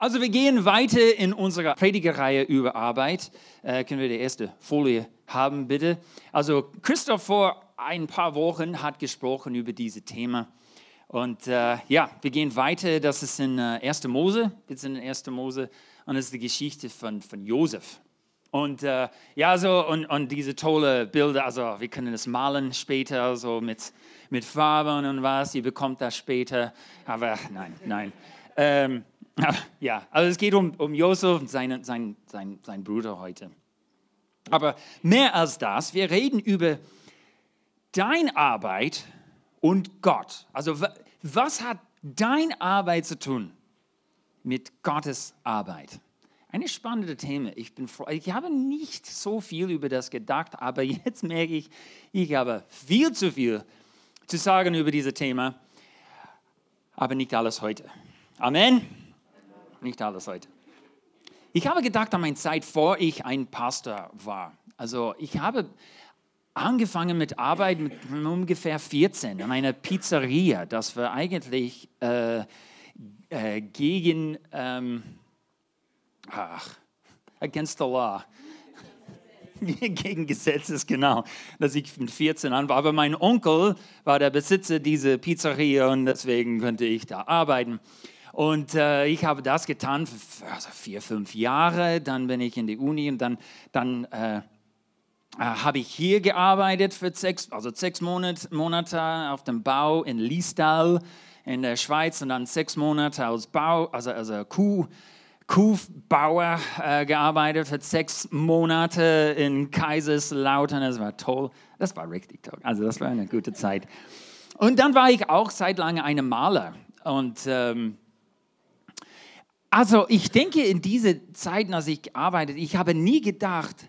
Also wir gehen weiter in unserer Predigerreihe über Arbeit. Äh, können wir die erste Folie haben, bitte? Also Christoph vor ein paar Wochen hat gesprochen über dieses Thema. Und äh, ja, wir gehen weiter. Das ist in äh, 1. Mose. Sind in 1. Mose. Und das ist die Geschichte von, von Josef. Und äh, ja, so, und, und diese tolle Bilder, also wir können das malen später, so mit, mit Farben und was, ihr bekommt das später. Aber nein, nein. Ähm, ja, also es geht um, um Josef und seinen sein, sein, sein Bruder heute. Aber mehr als das, wir reden über deine Arbeit und Gott. Also was hat deine Arbeit zu tun mit Gottes Arbeit? Eine spannende Thema. Ich, bin, ich habe nicht so viel über das gedacht, aber jetzt merke ich, ich habe viel zu viel zu sagen über dieses Thema, aber nicht alles heute. Amen. Nicht alles heute. Ich habe gedacht an meine Zeit, vor ich ein Pastor war. Also ich habe angefangen mit Arbeit mit ungefähr 14 in einer Pizzeria. Das war eigentlich äh, äh, gegen, ähm, ach, against the law. gegen Gesetzes, genau, dass ich mit 14 an war. Aber mein Onkel war der Besitzer dieser Pizzeria und deswegen konnte ich da arbeiten. Und äh, ich habe das getan für also vier, fünf Jahre. Dann bin ich in die Uni und dann, dann äh, äh, habe ich hier gearbeitet für sechs, also sechs Monate, Monate auf dem Bau in Liestal in der Schweiz und dann sechs Monate als Bau, also, also Kuh. Kuhbauer äh, gearbeitet für sechs Monate in Kaiserslautern. Das war toll. Das war richtig toll. Also das war eine gute Zeit. Und dann war ich auch seit langem ein Maler. Und ähm, also ich denke, in diese Zeiten, als ich gearbeitet, ich habe nie gedacht,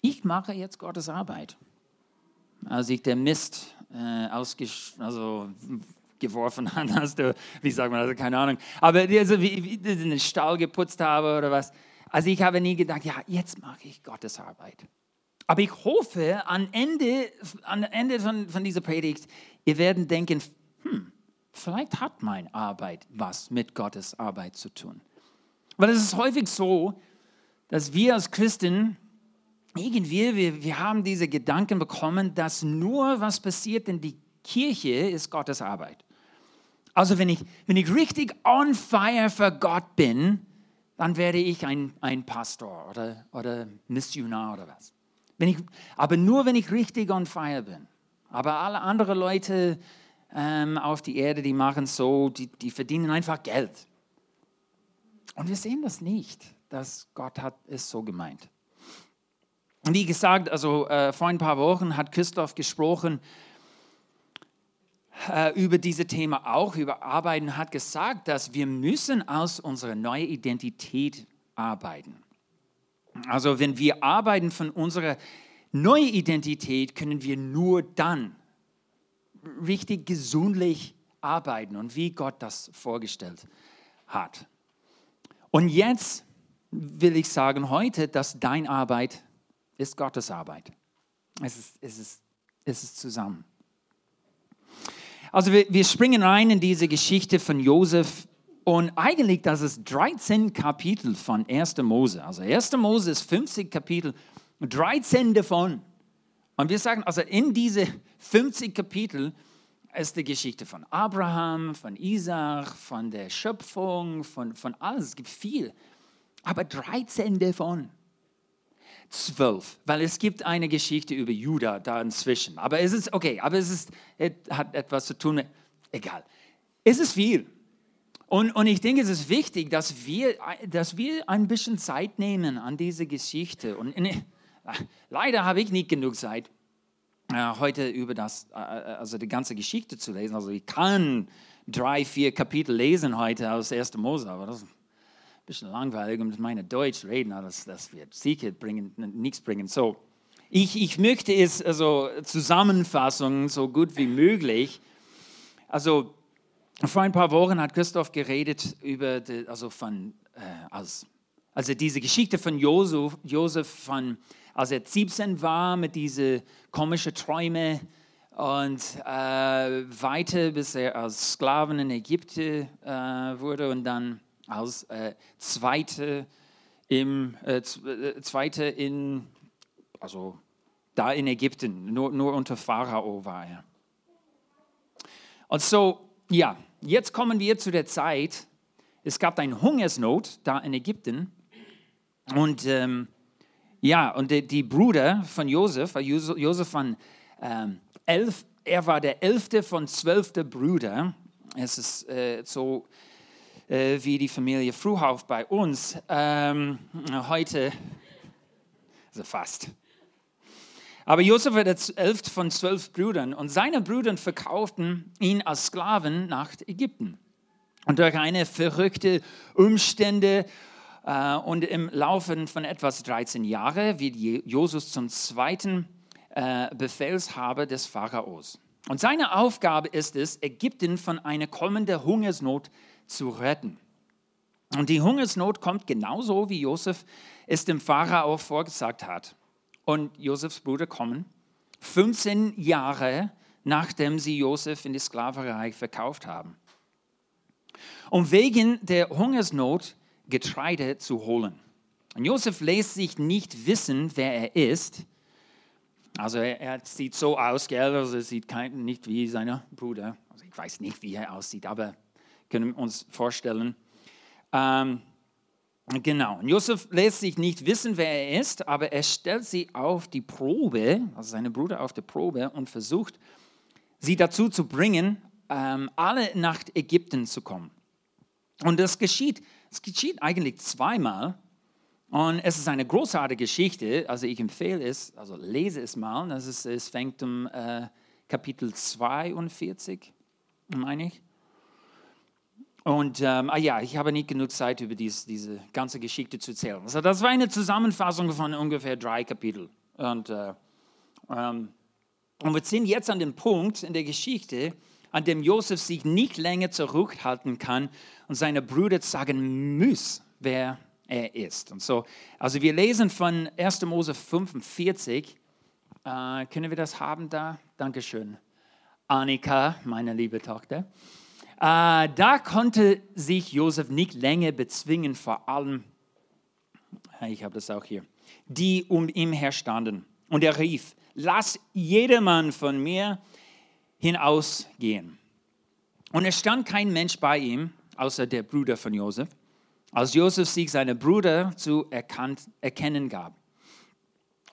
ich mache jetzt Gottes Arbeit. Als ich den Mist äh, ausgesch also geworfen hat, hast du, wie sagt man, also keine Ahnung, aber also, wie, wie den Stall geputzt habe oder was. Also ich habe nie gedacht, ja, jetzt mache ich Gottes Arbeit. Aber ich hoffe, am Ende, am Ende von, von dieser Predigt, ihr werdet denken, hm, Vielleicht hat meine Arbeit was mit Gottes Arbeit zu tun. Weil es ist häufig so, dass wir als Christen irgendwie, wir, wir haben diese Gedanken bekommen, dass nur was passiert in die Kirche ist Gottes Arbeit. Also wenn ich, wenn ich richtig on fire für Gott bin, dann werde ich ein, ein Pastor oder, oder Missionar oder was. Wenn ich, aber nur, wenn ich richtig on fire bin. Aber alle anderen Leute, ähm, auf die Erde, die machen so, die, die verdienen einfach Geld. Und wir sehen das nicht, dass Gott hat es so gemeint. Wie gesagt, also äh, vor ein paar Wochen hat Christoph gesprochen äh, über dieses Thema auch, über Arbeiten, hat gesagt, dass wir müssen aus unserer neuen Identität arbeiten. Also wenn wir arbeiten von unserer neuen Identität, können wir nur dann richtig gesundlich arbeiten und wie Gott das vorgestellt hat. Und jetzt will ich sagen heute, dass deine Arbeit ist Gottes Arbeit. Es ist, es ist, es ist zusammen. Also wir, wir springen rein in diese Geschichte von Josef und eigentlich das ist 13 Kapitel von 1. Mose. Also 1. Mose ist 50 Kapitel, 13 davon und wir sagen, also in diese 50 Kapitel ist die Geschichte von Abraham, von Isaac, von der Schöpfung, von, von alles. Es gibt viel. Aber 13 davon. 12, weil es gibt eine Geschichte über Judah da inzwischen. Aber es ist okay, aber es, ist, hat etwas zu tun mit, egal. Es ist viel. Und, und ich denke, es ist wichtig, dass wir, dass wir ein bisschen Zeit nehmen an diese Geschichte. Und Leider habe ich nicht genug Zeit, äh, heute über das, äh, äh, also die ganze Geschichte zu lesen. Also ich kann drei, vier Kapitel lesen heute aus 1. Mose, aber das ist ein bisschen langweilig und mit meiner Deutsch reden, das, das wird sicher bringen, nichts bringen. So, ich, ich möchte es also Zusammenfassung so gut wie möglich. Also vor ein paar Wochen hat Christoph geredet über, die, also von, äh, als, also diese Geschichte von Josef, Josef von als er 17 war mit diesen komischen Träumen und äh, weiter, bis er als Sklaven in Ägypten äh, wurde und dann als äh, Zweite, im, äh, äh, Zweite in, also da in Ägypten, nur, nur unter Pharao war er. Und so, ja, jetzt kommen wir zu der Zeit, es gab eine Hungersnot da in Ägypten und ähm, ja, und die, die, Brüder von Josef, Josef von ähm, elf, er war der elfte von zwölfte Brüder. Es ist äh, so äh, wie die Familie Fruhauf bei uns. Ähm, heute, also fast. Aber Josef war der elfte von zwölf Brüdern und seine Brüder verkauften ihn als Sklaven nach Ägypten. Und durch eine verrückte Umstände und im Laufe von etwas 13 Jahren wird Josef zum zweiten äh, Befehlshaber des Pharaos. Und seine Aufgabe ist es, Ägypten von einer kommenden Hungersnot zu retten. Und die Hungersnot kommt genauso, wie Josef es dem Pharao vorgesagt hat. Und Josefs Brüder kommen 15 Jahre nachdem sie Josef in die Sklaverei verkauft haben. Um wegen der Hungersnot Getreide zu holen. Und Josef lässt sich nicht wissen, wer er ist. Also er, er sieht so aus, gell? Also er sieht kein, nicht wie sein Bruder. Also ich weiß nicht, wie er aussieht, aber können wir uns vorstellen. Ähm, genau. Und Josef lässt sich nicht wissen, wer er ist, aber er stellt sie auf die Probe, also seine Brüder auf die Probe und versucht, sie dazu zu bringen, ähm, alle nach Ägypten zu kommen. Und das geschieht es geschieht eigentlich zweimal und es ist eine großartige Geschichte. Also ich empfehle es, also lese es mal. Das ist, es fängt um äh, Kapitel 42, meine ich. Und ähm, ah ja, ich habe nicht genug Zeit, über dies, diese ganze Geschichte zu erzählen. Also das war eine Zusammenfassung von ungefähr drei Kapiteln. Und, äh, ähm, und wir sind jetzt an dem Punkt in der Geschichte, an dem Josef sich nicht länger zurückhalten kann und seine Brüder sagen muss, wer er ist. Und so, also wir lesen von 1. Mose 45. Äh, können wir das haben da? Dankeschön. Annika, meine liebe Tochter. Äh, da konnte sich Josef nicht länger bezwingen, vor allem, ich habe das auch hier, die um ihn herstanden. Und er rief, lass jedermann von mir hinausgehen. Und es stand kein Mensch bei ihm, außer der Bruder von Josef, als Josef sich seine Brüder zu erkannt, erkennen gab.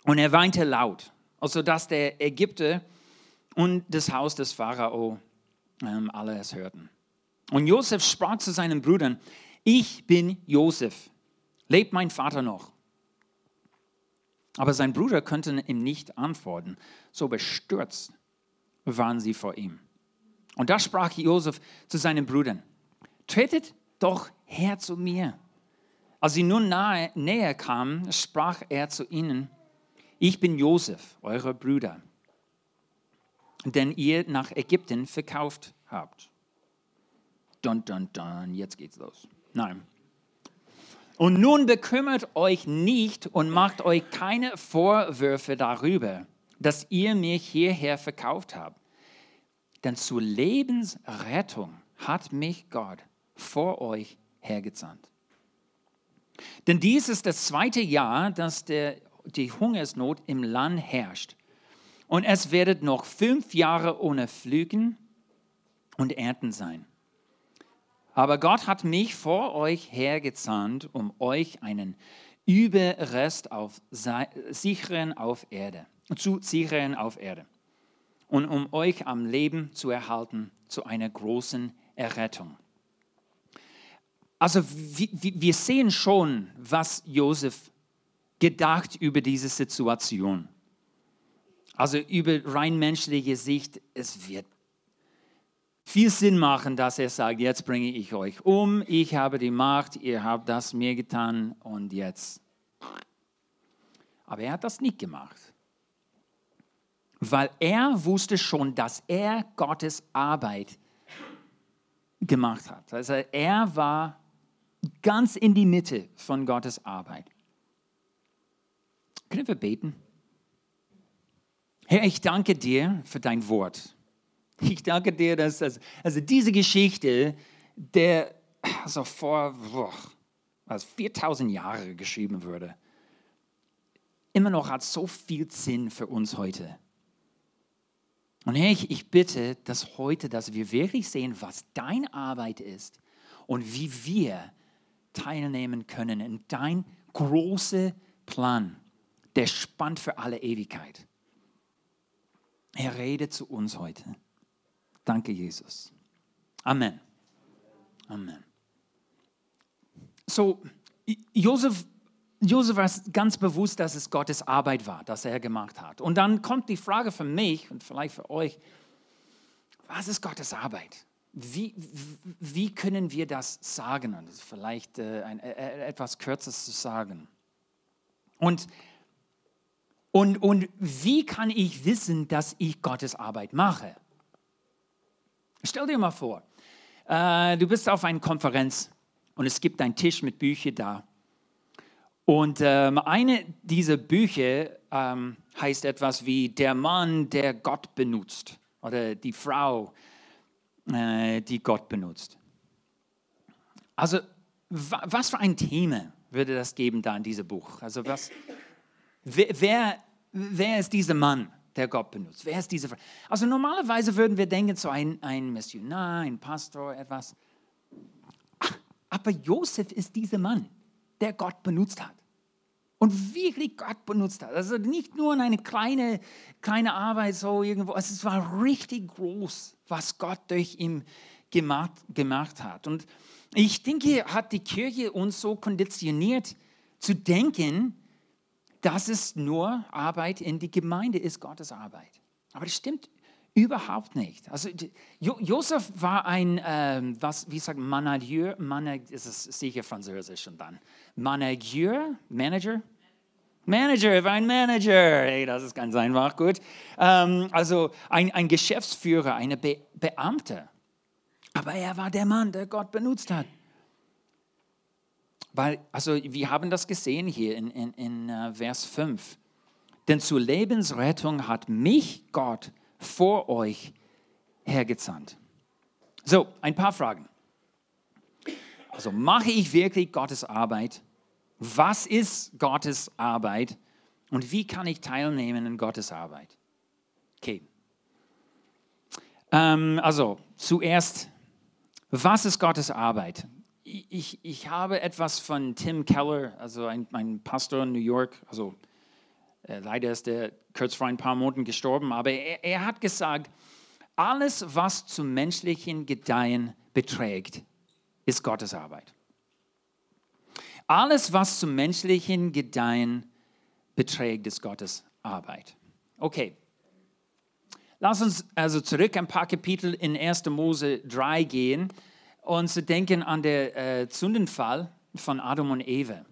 Und er weinte laut, also dass der Ägypter und das Haus des Pharao ähm, alle es hörten. Und Josef sprach zu seinen Brüdern, ich bin Josef, lebt mein Vater noch? Aber sein Bruder konnte ihm nicht antworten, so bestürzt waren sie vor ihm. Und da sprach Josef zu seinen Brüdern, tretet doch her zu mir. Als sie nun nahe, näher kamen, sprach er zu ihnen, ich bin Josef, euer Brüder, den ihr nach Ägypten verkauft habt. Dun, dun, dun, jetzt geht's los. Nein. Und nun bekümmert euch nicht und macht euch keine Vorwürfe darüber, dass ihr mich hierher verkauft habt. Denn zur Lebensrettung hat mich Gott vor euch hergesandt. Denn dies ist das zweite Jahr, dass der, die Hungersnot im Land herrscht. Und es werdet noch fünf Jahre ohne Pflügen und Ernten sein. Aber Gott hat mich vor euch hergezahnt, um euch einen Überrest auf sicheren auf Erde, zu sichern auf Erde und um euch am Leben zu erhalten zu einer großen Errettung. Also wir sehen schon, was Josef gedacht über diese Situation. Also über rein menschliche Sicht, es wird viel Sinn machen, dass er sagt, jetzt bringe ich euch um, ich habe die Macht, ihr habt das mir getan und jetzt. Aber er hat das nicht gemacht, weil er wusste schon, dass er Gottes Arbeit gemacht hat. Also er war ganz in die Mitte von Gottes Arbeit. Können wir beten? Herr, ich danke dir für dein Wort. Ich danke dir, dass also diese Geschichte, der, also vor boah, also 4000 Jahre geschrieben wurde, immer noch hat so viel Sinn für uns heute. Und Herr, ich, ich bitte, dass heute, dass wir wirklich sehen, was deine Arbeit ist und wie wir teilnehmen können in dein großer Plan, der spannt für alle Ewigkeit. Er redet zu uns heute. Danke, Jesus. Amen. Amen. So, Josef, Josef war ganz bewusst, dass es Gottes Arbeit war, dass er gemacht hat. Und dann kommt die Frage für mich und vielleicht für euch, was ist Gottes Arbeit? Wie, wie können wir das sagen? Und das ist vielleicht äh, ein, äh, etwas Kürzes zu sagen. Und, und, und wie kann ich wissen, dass ich Gottes Arbeit mache? Stell dir mal vor, äh, du bist auf einer Konferenz und es gibt einen Tisch mit Büchern da. Und ähm, eine dieser Bücher ähm, heißt etwas wie Der Mann, der Gott benutzt oder die Frau, äh, die Gott benutzt. Also was für ein Thema würde das geben da in diesem Buch? Also was, wer, wer, wer ist dieser Mann? der Gott benutzt? Wer ist diese Frau? Also normalerweise würden wir denken, so ein, ein Missionar, ein Pastor, etwas. Aber Josef ist dieser Mann, der Gott benutzt hat. Und wirklich Gott benutzt hat. Also nicht nur eine kleine, kleine Arbeit so irgendwo, also es war richtig groß, was Gott durch ihn gemacht, gemacht hat. Und ich denke, hat die Kirche uns so konditioniert zu denken, dass es nur Arbeit in die Gemeinde ist, Gottes Arbeit. Aber das stimmt Überhaupt nicht. Also jo Josef war ein, ähm, was, wie sagt Manager, Manager, ist es sicher Französisch und dann. Manager, Manager? Manager, er war ein Manager. Hey, das ist ganz einfach, gut. Ähm, also ein, ein Geschäftsführer, eine Be Beamte. Aber er war der Mann, der Gott benutzt hat. Weil, also wir haben das gesehen hier in, in, in uh, Vers 5. Denn zur Lebensrettung hat mich Gott benutzt vor euch hergezahnt. So, ein paar Fragen. Also mache ich wirklich Gottes Arbeit? Was ist Gottes Arbeit? Und wie kann ich teilnehmen in Gottes Arbeit? Okay. Ähm, also zuerst, was ist Gottes Arbeit? Ich, ich habe etwas von Tim Keller, also ein, ein Pastor in New York, also leider ist er kurz vor ein paar Monaten gestorben, aber er, er hat gesagt, alles, was zum menschlichen Gedeihen beträgt, ist Gottes Arbeit. Alles, was zum menschlichen Gedeihen beträgt, ist Gottes Arbeit. Okay. Lass uns also zurück ein paar Kapitel in 1. Mose 3 gehen und zu denken an den äh, Zündenfall von Adam und Eva.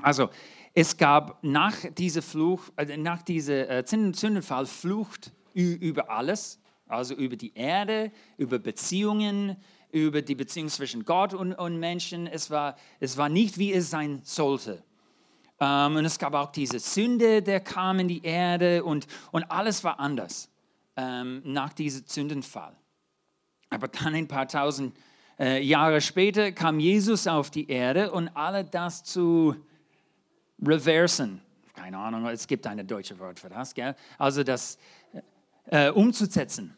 Also, es gab nach diesem Fluch, äh, nach diesem äh, Sündenfall Flucht über alles, also über die Erde, über Beziehungen, über die Beziehung zwischen Gott und, und Menschen. Es war, es war nicht, wie es sein sollte. Ähm, und es gab auch diese Sünde, der kam in die Erde und, und alles war anders ähm, nach diesem Sündenfall. Aber dann ein paar tausend äh, Jahre später kam Jesus auf die Erde und alle das zu reversen. Keine Ahnung, es gibt ein deutsches Wort für das. Gell? Also das äh, umzusetzen,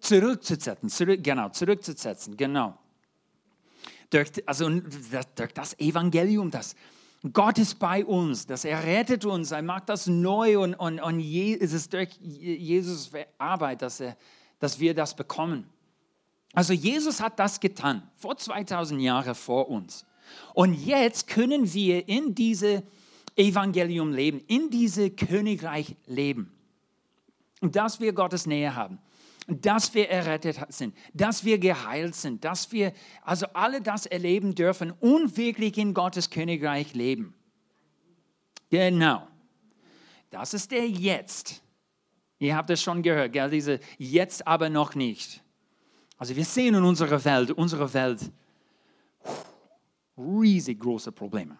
zurückzusetzen, zurück, genau, zurückzusetzen, genau. Durch, also durch das Evangelium, das Gott ist bei uns, dass er rettet uns, er macht das neu und, und, und es ist durch Jesus Arbeit, dass, er, dass wir das bekommen. Also Jesus hat das getan, vor 2000 Jahren vor uns. Und jetzt können wir in diese Evangelium leben, in diese Königreich leben. Und dass wir Gottes Nähe haben, dass wir errettet sind, dass wir geheilt sind, dass wir also alle das erleben dürfen und wirklich in Gottes Königreich leben. Genau. Das ist der Jetzt. Ihr habt es schon gehört, gell? diese Jetzt aber noch nicht. Also wir sehen in unserer Welt, unsere Welt riesig große Probleme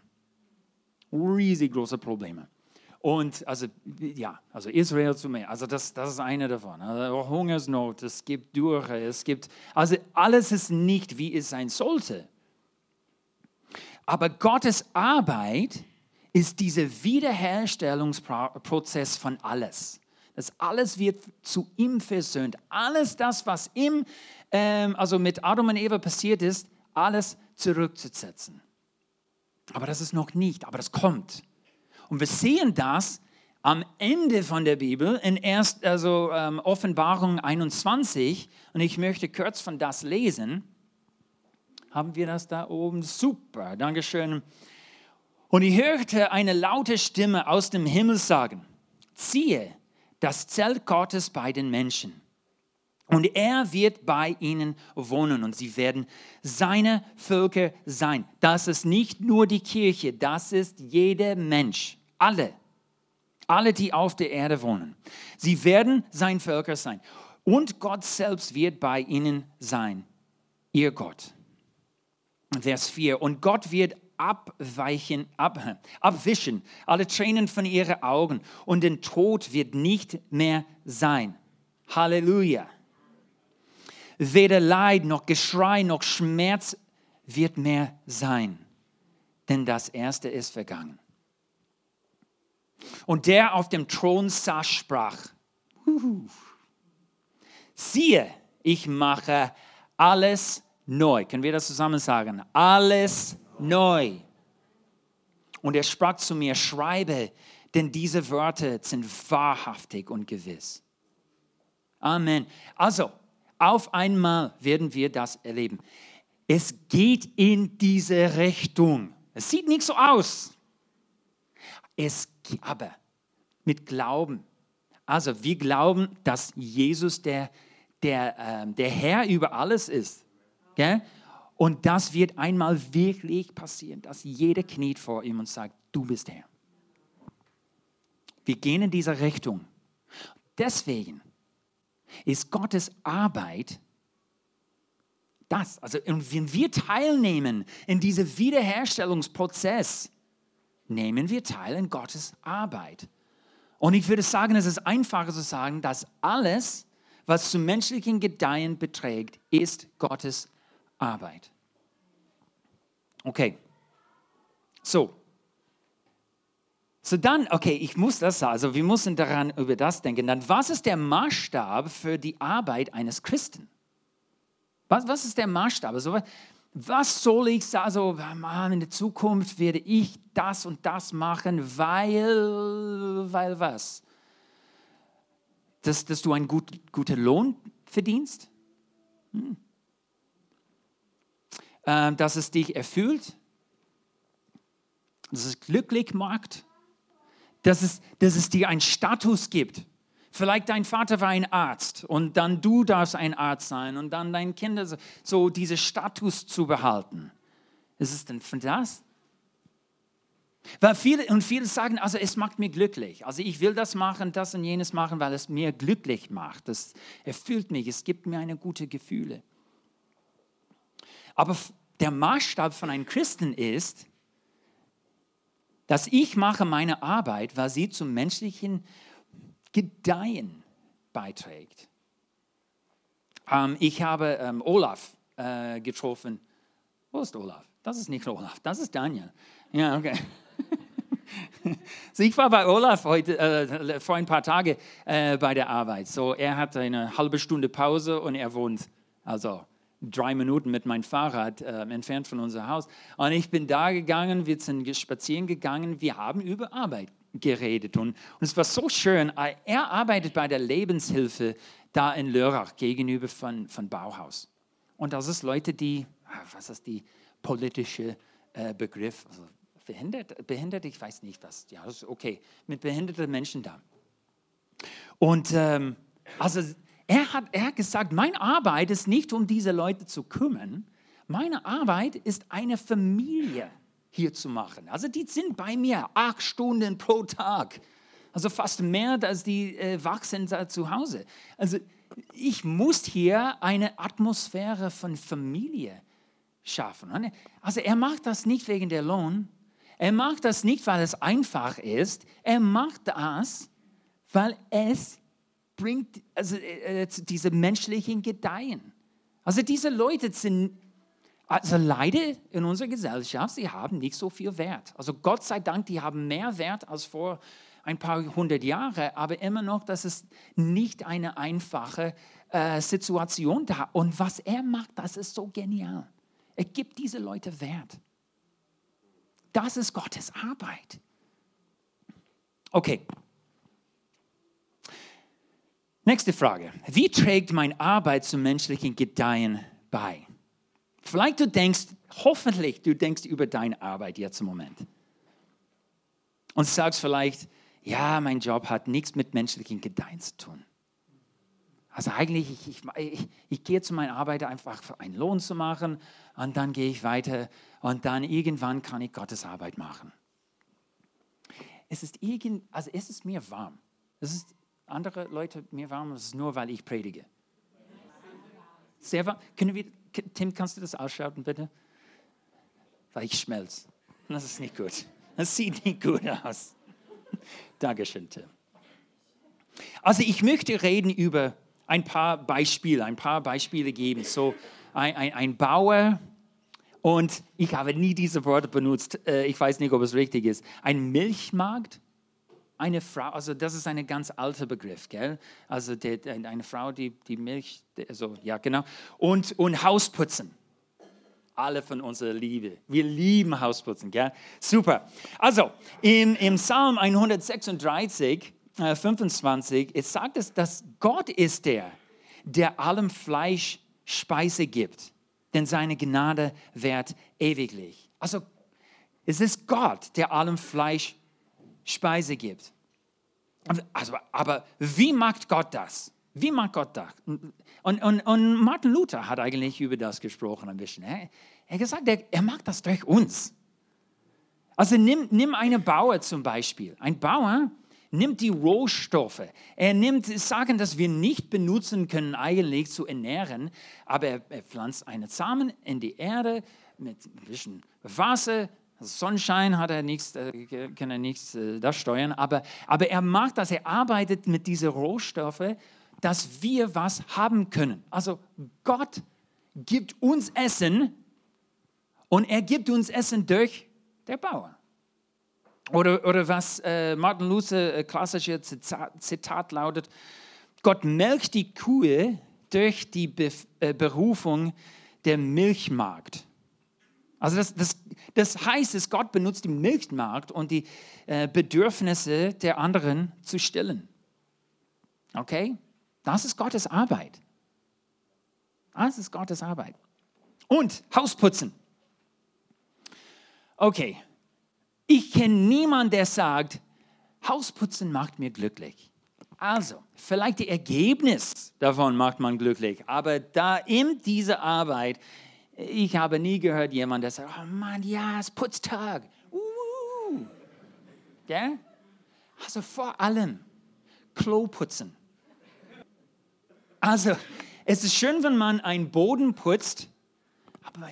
riesig große Probleme. Und also, ja, also Israel zu mir, also das, das ist eine davon. Also Hungersnot, es gibt Dürre, es gibt, also alles ist nicht, wie es sein sollte. Aber Gottes Arbeit ist dieser Wiederherstellungsprozess von alles. Das alles wird zu ihm versöhnt. Alles das, was ihm, ähm, also mit Adam und Eva passiert ist, alles zurückzusetzen. Aber das ist noch nicht, aber das kommt. Und wir sehen das am Ende von der Bibel in erst, also ähm, Offenbarung 21 und ich möchte kurz von das lesen. Haben wir das da oben? Super, Dankeschön. Und ich hörte eine laute Stimme aus dem Himmel sagen, ziehe das Zelt Gottes bei den Menschen. Und er wird bei ihnen wohnen und sie werden seine Völker sein. Das ist nicht nur die Kirche, das ist jeder Mensch, alle alle, die auf der Erde wohnen. Sie werden sein Völker sein. Und Gott selbst wird bei ihnen sein, ihr Gott. Vers 4. Und Gott wird abweichen, ab, abwischen alle Tränen von ihren Augen und den Tod wird nicht mehr sein. Halleluja. Weder Leid noch Geschrei noch Schmerz wird mehr sein, denn das Erste ist vergangen. Und der auf dem Thron saß, sprach, siehe, ich mache alles neu. Können wir das zusammen sagen? Alles neu. Und er sprach zu mir, schreibe, denn diese Wörter sind wahrhaftig und gewiss. Amen. Also, auf einmal werden wir das erleben. Es geht in diese Richtung. Es sieht nicht so aus. Es aber mit Glauben. Also wir glauben, dass Jesus der, der, äh, der Herr über alles ist. Gell? Und das wird einmal wirklich passieren, dass jeder kniet vor ihm und sagt, du bist Herr. Wir gehen in diese Richtung. Deswegen ist Gottes Arbeit das. Also wenn wir teilnehmen in diesem Wiederherstellungsprozess, nehmen wir teil in Gottes Arbeit. Und ich würde sagen, es ist einfacher zu sagen, dass alles, was zum menschlichen Gedeihen beträgt, ist Gottes Arbeit. Okay. So. So dann, okay, ich muss das sagen, also wir müssen daran über das denken. Dann, was ist der Maßstab für die Arbeit eines Christen? Was, was ist der Maßstab? Also, was soll ich sagen? Also, in der Zukunft werde ich das und das machen, weil, weil was? Dass, dass du einen gut, guten Lohn verdienst? Hm. Äh, dass es dich erfüllt? Dass es glücklich macht? Dass es, dass es dir einen Status gibt? Vielleicht dein Vater war ein Arzt und dann du darfst ein Arzt sein und dann deine Kinder so, diese Status zu behalten. Ist es denn das? Weil viele, und viele sagen, also es macht mir glücklich. Also ich will das machen, das und jenes machen, weil es mir glücklich macht. Das erfüllt mich, es gibt mir eine gute Gefühle. Aber der Maßstab von einem Christen ist, dass ich mache meine Arbeit, weil sie zum menschlichen Gedeihen beiträgt. Ähm, ich habe ähm, Olaf äh, getroffen. Wo ist Olaf? Das ist nicht Olaf, das ist Daniel. Ja, okay. so, ich war bei Olaf heute, äh, vor ein paar Tagen äh, bei der Arbeit. So, er hat eine halbe Stunde Pause und er wohnt also drei Minuten mit meinem Fahrrad äh, entfernt von unserem Haus. Und ich bin da gegangen, wir sind spazieren gegangen, wir haben über Arbeit geredet. Und, und es war so schön, äh, er arbeitet bei der Lebenshilfe da in Lörrach gegenüber von, von Bauhaus. Und das ist Leute, die, ah, was ist die politische äh, Begriff, also behindert, behindert, ich weiß nicht was, ja, das ist okay, mit behinderten Menschen da. Und ähm, also er hat, er hat gesagt, meine Arbeit ist nicht, um diese Leute zu kümmern, meine Arbeit ist eine Familie hier zu machen. Also die sind bei mir acht Stunden pro Tag. Also fast mehr, als die äh, wachsen zu Hause. Also ich muss hier eine Atmosphäre von Familie schaffen. Also er macht das nicht wegen der Lohn. Er macht das nicht, weil es einfach ist. Er macht das, weil es bringt also, äh, äh diese menschlichen Gedeihen. Also diese Leute sind Also leider in unserer Gesellschaft, sie haben nicht so viel Wert. Also Gott sei Dank, die haben mehr Wert als vor ein paar hundert Jahren, aber immer noch, das ist nicht eine einfache äh, Situation da. Und was er macht, das ist so genial. Er gibt diese Leute Wert. Das ist Gottes Arbeit. Okay. Nächste Frage. Wie trägt meine Arbeit zum menschlichen Gedeihen bei? Vielleicht du denkst, hoffentlich du denkst über deine Arbeit jetzt im Moment. Und sagst vielleicht, ja, mein Job hat nichts mit menschlichen Gedeihen zu tun. Also eigentlich, ich, ich, ich, ich gehe zu meiner Arbeit einfach für einen Lohn zu machen und dann gehe ich weiter und dann irgendwann kann ich Gottes Arbeit machen. Es ist, irgend, also es ist mir warm. Es ist andere Leute mir warm, es ist nur, weil ich predige. Sehr warm. Können wir, Tim, kannst du das ausschalten, bitte? Weil ich schmelze. Das ist nicht gut. Das sieht nicht gut aus. Dankeschön, Tim. Also ich möchte reden über ein paar Beispiele, ein paar Beispiele geben. So ein, ein, ein Bauer, und ich habe nie diese Worte benutzt, äh, ich weiß nicht, ob es richtig ist. Ein Milchmarkt, eine Frau, also das ist ein ganz alter Begriff, gell? Also die, eine Frau, die, die Milch, also ja genau. Und, und Hausputzen. Alle von unserer Liebe. Wir lieben Hausputzen, gell? Super. Also im, im Psalm 136, äh, 25, es sagt es, dass Gott ist der, der allem Fleisch Speise gibt, denn seine Gnade währt ewiglich. Also es ist Gott, der allem Fleisch Speise gibt. Also, aber wie macht Gott das? Wie macht Gott das? Und, und, und Martin Luther hat eigentlich über das gesprochen ein bisschen. Er hat gesagt, er, er macht das durch uns. Also nimm, nimm einen Bauer zum Beispiel. Ein Bauer nimmt die Rohstoffe. Er nimmt Sachen, dass wir nicht benutzen können, eigentlich zu ernähren, aber er, er pflanzt einen Samen in die Erde mit ein bisschen Wasser, Sonnenschein hat er nichts, äh, kann er nichts äh, das steuern, aber, aber er macht das, er arbeitet mit diesen Rohstoffen, dass wir was haben können. Also Gott gibt uns Essen und er gibt uns Essen durch der Bauer. Oder, oder was äh, Martin Luther äh, klassische Zitat, Zitat lautet, Gott melkt die Kuh durch die Be äh, Berufung der Milchmarkt. Also das, das, das heißt, dass Gott benutzt den Milchmarkt, um die äh, Bedürfnisse der anderen zu stillen. Okay? Das ist Gottes Arbeit. Das ist Gottes Arbeit. Und Hausputzen. Okay. Ich kenne niemanden, der sagt, Hausputzen macht mir glücklich. Also, vielleicht das Ergebnis davon macht man glücklich, aber da in dieser Arbeit ich habe nie gehört jemand, der sagt, oh Mann, ja, es ist Putztag. Uh. Also vor allem Klo putzen. Also es ist schön, wenn man einen Boden putzt, aber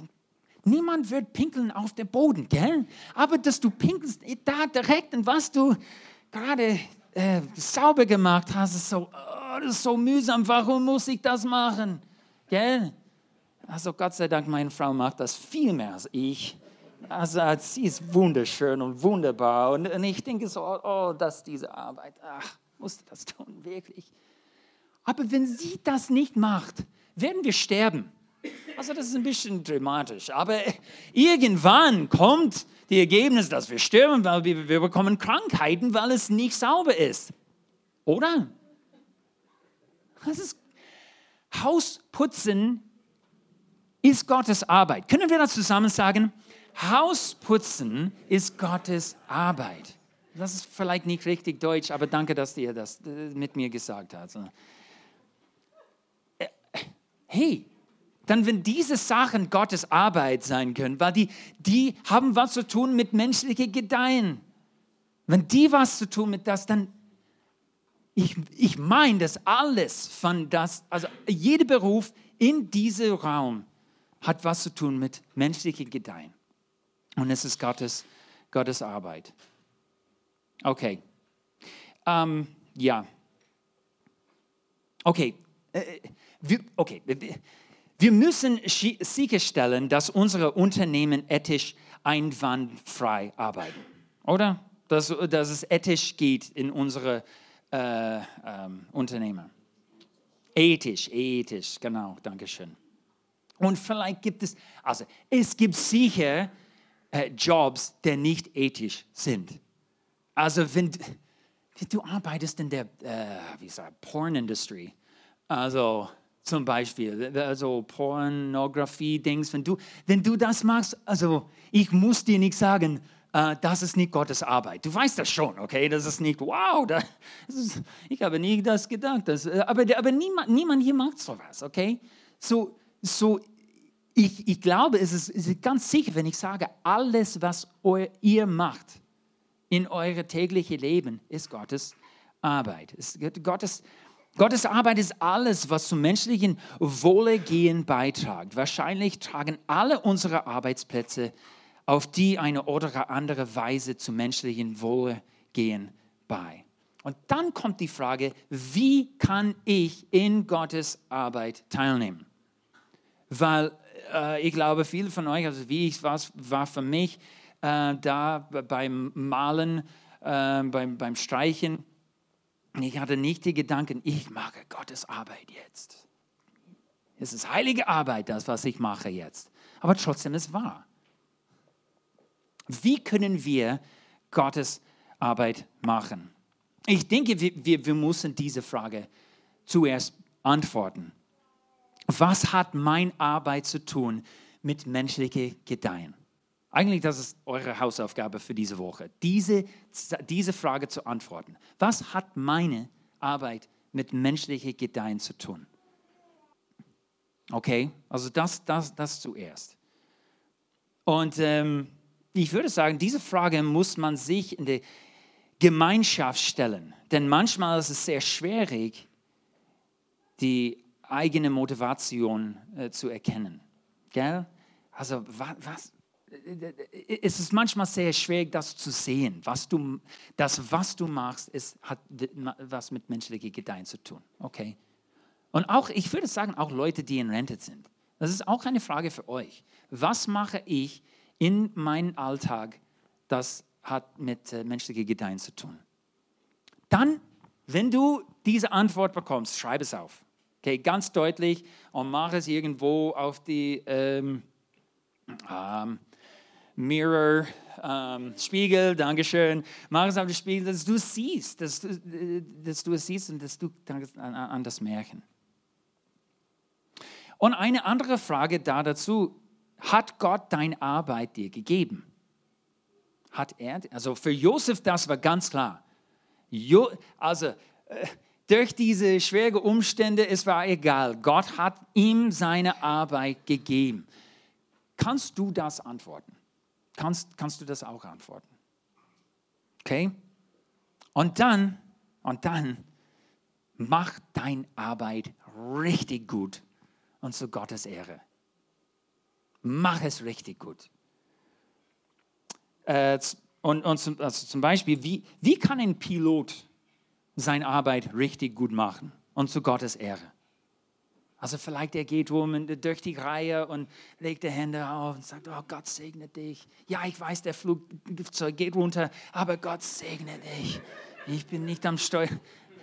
niemand wird pinkeln auf dem Boden, gell? Aber dass du pinkelst da direkt und was du gerade äh, sauber gemacht hast, ist so, oh, das ist so mühsam. Warum muss ich das machen? Gell? Also Gott sei Dank, meine Frau macht das viel mehr als ich. Also sie ist wunderschön und wunderbar. Und, und ich denke so, oh, dass diese Arbeit, ach, musste das tun, wirklich. Aber wenn sie das nicht macht, werden wir sterben. Also das ist ein bisschen dramatisch. Aber irgendwann kommt die Ergebnis, dass wir sterben, weil wir, wir bekommen Krankheiten, weil es nicht sauber ist. Oder? Das ist Hausputzen ist Gottes Arbeit. Können wir das zusammen sagen? Hausputzen ist Gottes Arbeit. Das ist vielleicht nicht richtig deutsch, aber danke, dass ihr das äh, mit mir gesagt habt. Äh, hey, dann wenn diese Sachen Gottes Arbeit sein können, weil die, die haben was zu tun mit menschlichen Gedeihen. Wenn die was zu tun mit das, dann ich, ich meine, dass alles von das, also jeder Beruf in diesem Raum hat was zu tun mit menschlichen Gedeihen. Und es ist Gottes, Gottes Arbeit. Okay. Ähm, ja. Okay. Äh, wir, okay. Wir müssen sicherstellen, dass unsere Unternehmen ethisch einwandfrei arbeiten, oder? Dass, dass es ethisch geht in unsere äh, ähm, Unternehmen. Ethisch, ethisch, genau, danke schön. Und vielleicht gibt es, also es gibt sicher äh, Jobs, die nicht ethisch sind. Also wenn, wenn du arbeitest in der, äh, wie sagt, Pornindustrie, also zum Beispiel, also Pornografie-Dings, wenn du, wenn du das machst, also ich muss dir nicht sagen, äh, das ist nicht Gottes Arbeit. Du weißt das schon, okay? Das ist nicht, wow, das ist, ich habe nie das gedacht. Das, äh, aber aber niemand, niemand hier macht sowas, okay? So, so ich, ich glaube, es ist, es ist ganz sicher, wenn ich sage, alles, was ihr macht in eurem täglichen Leben, ist Gottes Arbeit. Ist Gottes, Gottes Arbeit ist alles, was zum menschlichen Wohlergehen beiträgt. Wahrscheinlich tragen alle unsere Arbeitsplätze auf die eine oder andere Weise zum menschlichen Wohlergehen bei. Und dann kommt die Frage, wie kann ich in Gottes Arbeit teilnehmen? Weil äh, ich glaube, viele von euch, also wie ich war, war für mich äh, da beim Malen, äh, beim, beim Streichen, ich hatte nicht die Gedanken, ich mache Gottes Arbeit jetzt. Es ist heilige Arbeit, das, was ich mache jetzt. Aber trotzdem ist wahr. Wie können wir Gottes Arbeit machen? Ich denke, wir, wir, wir müssen diese Frage zuerst antworten. Was hat meine Arbeit zu tun mit menschlichem Gedeihen? Eigentlich, das ist eure Hausaufgabe für diese Woche, diese, diese Frage zu antworten. Was hat meine Arbeit mit menschlichem Gedeihen zu tun? Okay, also das, das, das zuerst. Und ähm, ich würde sagen, diese Frage muss man sich in der Gemeinschaft stellen. Denn manchmal ist es sehr schwierig, die eigene Motivation äh, zu erkennen. Gell? Also was, was, es ist manchmal sehr schwierig, das zu sehen. Was du, das, was du machst, ist, hat was mit menschlichen Gedeihen zu tun. Okay? Und auch, ich würde sagen, auch Leute, die in Rente sind. Das ist auch eine Frage für euch. Was mache ich in meinem Alltag, das hat mit äh, menschlichen Gedeihen zu tun? Dann, wenn du diese Antwort bekommst, schreib es auf. Okay, ganz deutlich und mach es irgendwo auf die ähm, ähm, Mirror, ähm, Spiegel, Dankeschön. Mach es auf den Spiegel, dass du siehst, dass du, dass du es siehst und dass du an, an das Märchen. Und eine andere Frage da dazu, hat Gott deine Arbeit dir gegeben? Hat er, also für Josef, das war ganz klar. Jo, also, äh, durch diese schweren Umstände, es war egal. Gott hat ihm seine Arbeit gegeben. Kannst du das antworten? Kannst, kannst du das auch antworten? Okay? Und dann, und dann, mach deine Arbeit richtig gut und zu Gottes Ehre. Mach es richtig gut. Äh, und, und zum, also zum Beispiel, wie, wie kann ein Pilot seine Arbeit richtig gut machen und zu Gottes Ehre. Also vielleicht er geht rum durch die Reihe und legt die Hände auf und sagt, oh Gott segne dich. Ja, ich weiß, der Flugzeug geht runter, aber Gott segne dich. Ich bin nicht am Steuer.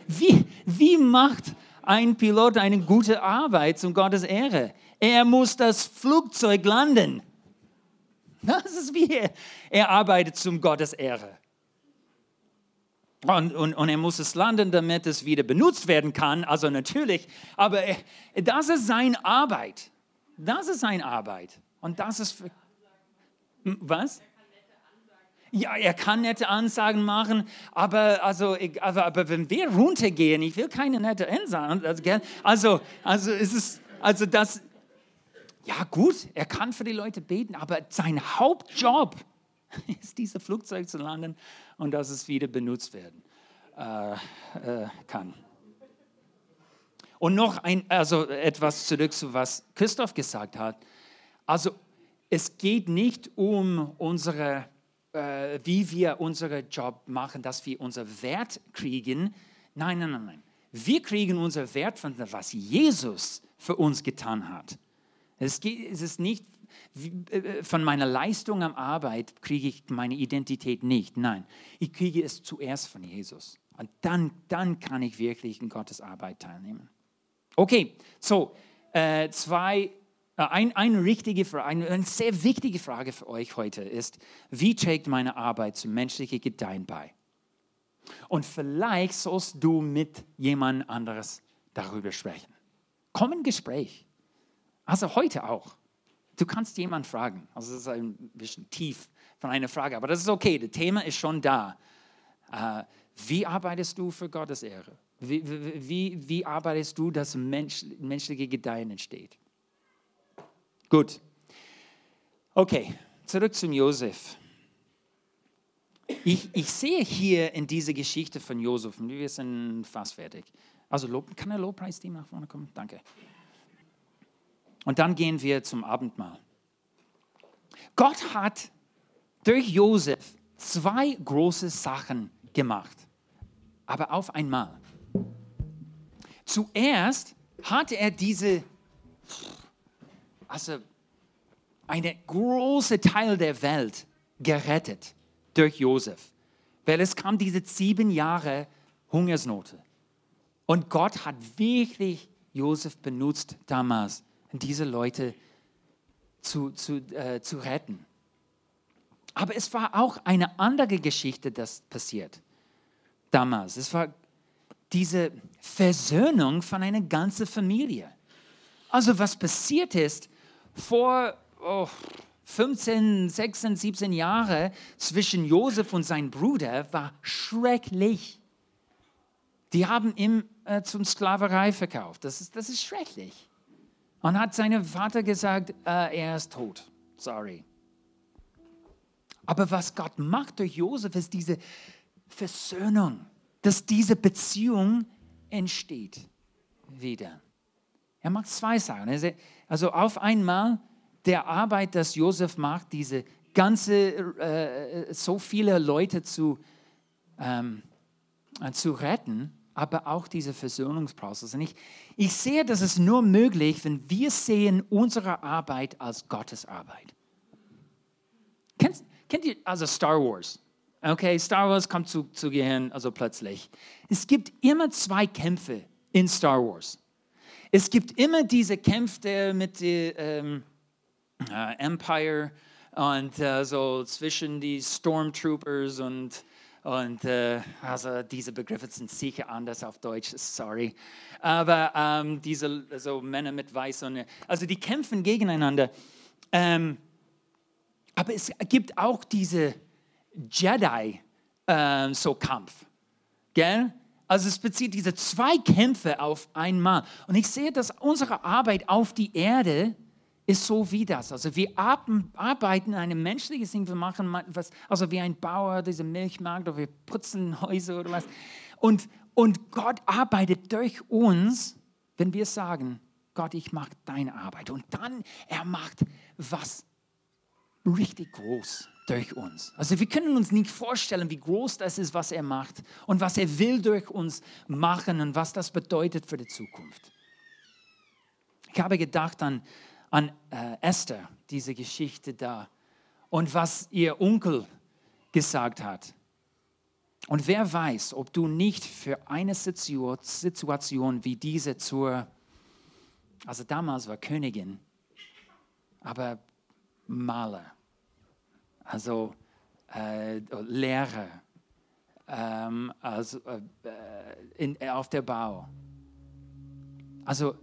Wie, wie macht ein Pilot eine gute Arbeit zum Gottes Ehre? Er muss das Flugzeug landen. Das ist wie er, er arbeitet zum Gottes Ehre. Und, und, und, er muss es landen, damit es wieder benutzt werden kann. Also natürlich, aber er, das ist seine Arbeit. Das ist seine Arbeit. Und das ist für, hm, was? Ja, er kann nette Ansagen machen, aber, also, aber, aber wenn wir runtergehen, ich will keine nette Ansagen. Also, also, also, ist es, also das, ja gut, er kann für die Leute beten, aber sein Hauptjob ist, dieses Flugzeug zu landen und dass es wieder benutzt werden äh, äh, kann. Und noch ein, also etwas zurück zu was Christoph gesagt hat. Also es geht nicht um unsere, äh, wie wir unseren Job machen, dass wir unser Wert kriegen. Nein, nein, nein, nein. Wir kriegen unser Wert von dem, was Jesus für uns getan hat. Es, geht, es ist nicht von meiner Leistung am Arbeit kriege ich meine Identität nicht. Nein, ich kriege es zuerst von Jesus. Und dann, dann kann ich wirklich in Gottes Arbeit teilnehmen. Okay, so äh, zwei, äh, ein, eine richtige Frage, eine sehr wichtige Frage für euch heute ist, wie trägt meine Arbeit zum menschlichen Gedeihen bei? Und vielleicht sollst du mit jemand anderes darüber sprechen. Komm in Gespräch. Also heute auch. Du kannst jemanden fragen. Also das ist ein bisschen tief von einer Frage, aber das ist okay. Das Thema ist schon da. Äh, wie arbeitest du für Gottes Ehre? Wie, wie, wie arbeitest du, dass Mensch, menschliche Gedeihen entsteht? Gut. Okay, zurück zum Josef. Ich, ich sehe hier in dieser Geschichte von Josef, wir sind fast fertig. Also kann der Lobpreisteam nach vorne kommen? Danke. Und dann gehen wir zum Abendmahl. Gott hat durch Josef zwei große Sachen gemacht, aber auf einmal. Zuerst hatte er diese, also eine große Teil der Welt gerettet durch Josef, weil es kam diese sieben Jahre Hungersnote. Und Gott hat wirklich Josef benutzt damals, diese Leute zu, zu, äh, zu retten. Aber es war auch eine andere Geschichte, das passiert damals. Es war diese Versöhnung von einer ganzen Familie. Also was passiert ist vor oh, 15, 16, 17 Jahren zwischen Josef und seinem Bruder war schrecklich. Die haben ihn äh, zum Sklaverei verkauft. Das ist, das ist schrecklich. Und hat seinem Vater gesagt, äh, er ist tot. Sorry. Aber was Gott macht durch Josef ist diese Versöhnung, dass diese Beziehung entsteht wieder. Er macht zwei Sachen. Also auf einmal der Arbeit, dass Josef macht, diese ganze, äh, so viele Leute zu, ähm, äh, zu retten aber auch dieser Versöhnungsprozess. Und ich, ich sehe, dass es nur möglich, wenn wir sehen unsere Arbeit als Gottes Arbeit. Kennt, kennt ihr also Star Wars? Okay, Star Wars kommt zu, zu Gehirn, also plötzlich. Es gibt immer zwei Kämpfe in Star Wars. Es gibt immer diese Kämpfe mit dem ähm, äh, Empire und äh, so zwischen die Stormtroopers und und äh, also diese Begriffe sind sicher anders auf Deutsch, sorry. Aber ähm, diese so Männer mit Weiß und also die kämpfen gegeneinander. Ähm, aber es gibt auch diese Jedi äh, so Kampf, gell? Also es bezieht diese zwei Kämpfe auf einmal. Und ich sehe, dass unsere Arbeit auf die Erde ist so wie das. Also wir arbeiten ein menschliches Ding, wir machen was, also wie ein Bauer, diese Milchmarkt oder wir putzen Häuser oder was. Und, und Gott arbeitet durch uns, wenn wir sagen, Gott, ich mache deine Arbeit. Und dann, er macht was richtig groß durch uns. Also wir können uns nicht vorstellen, wie groß das ist, was er macht und was er will durch uns machen und was das bedeutet für die Zukunft. Ich habe gedacht an an äh, Esther, diese Geschichte da, und was ihr Onkel gesagt hat. Und wer weiß, ob du nicht für eine Situation wie diese zur, also damals war Königin, aber Maler, also äh, Lehrer, ähm, also, äh, in, auf der Bau. Also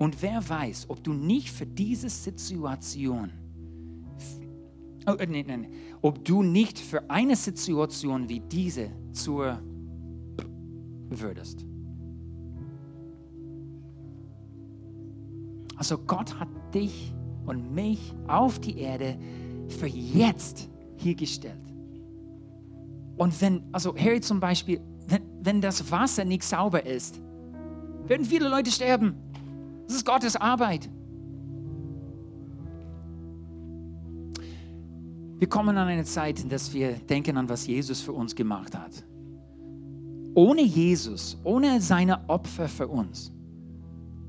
und wer weiß, ob du nicht für diese Situation, oh, äh, nee, nee, ob du nicht für eine Situation wie diese zur würdest. Also Gott hat dich und mich auf die Erde für jetzt hier gestellt. Und wenn, also Harry zum Beispiel, wenn, wenn das Wasser nicht sauber ist, werden viele Leute sterben. Das ist Gottes Arbeit. Wir kommen an eine Zeit, in der wir denken an, was Jesus für uns gemacht hat. Ohne Jesus, ohne seine Opfer für uns,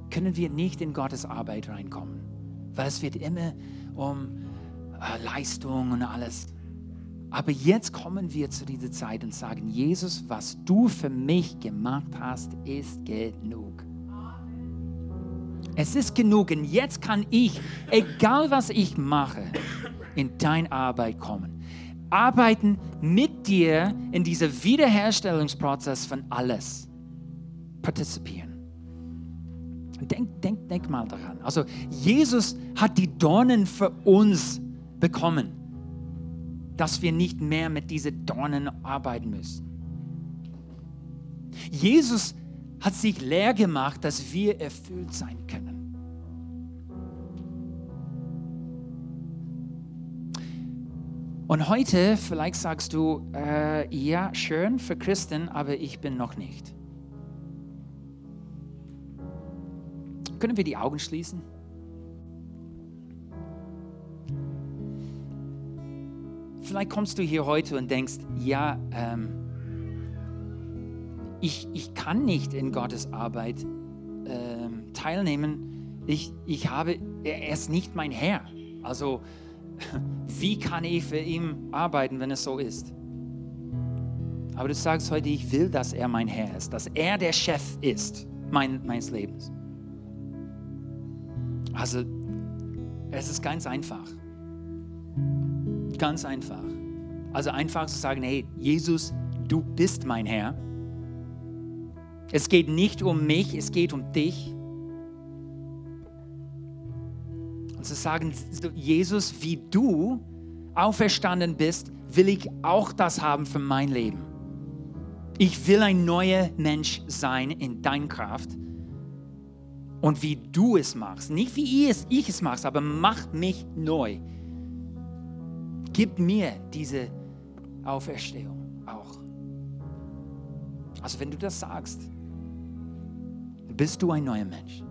können wir nicht in Gottes Arbeit reinkommen, weil es wird immer um äh, Leistung und alles. Aber jetzt kommen wir zu dieser Zeit und sagen, Jesus, was du für mich gemacht hast, ist genug. Es ist genug und jetzt kann ich, egal was ich mache, in deine Arbeit kommen. Arbeiten mit dir in diesem Wiederherstellungsprozess von alles. Partizipieren. Denk, denk, denk mal daran. Also Jesus hat die Dornen für uns bekommen, dass wir nicht mehr mit diesen Dornen arbeiten müssen. Jesus hat sich leer gemacht, dass wir erfüllt sein können. Und heute, vielleicht sagst du, äh, ja, schön für Christen, aber ich bin noch nicht. Können wir die Augen schließen? Vielleicht kommst du hier heute und denkst, ja, ähm, ich, ich kann nicht in Gottes Arbeit ähm, teilnehmen. Ich, ich habe, er ist nicht mein Herr. Also wie kann ich für ihn arbeiten, wenn es so ist? Aber du sagst heute, ich will, dass er mein Herr ist, dass er der Chef ist mein, meines Lebens. Also, es ist ganz einfach. Ganz einfach. Also einfach zu sagen, hey, Jesus, du bist mein Herr. Es geht nicht um mich, es geht um dich. Und zu sagen, Jesus, wie du auferstanden bist, will ich auch das haben für mein Leben. Ich will ein neuer Mensch sein in deiner Kraft. Und wie du es machst, nicht wie ich es, ich es mache, aber mach mich neu. Gib mir diese Auferstehung auch. Also wenn du das sagst, bist du ein neuer Mensch.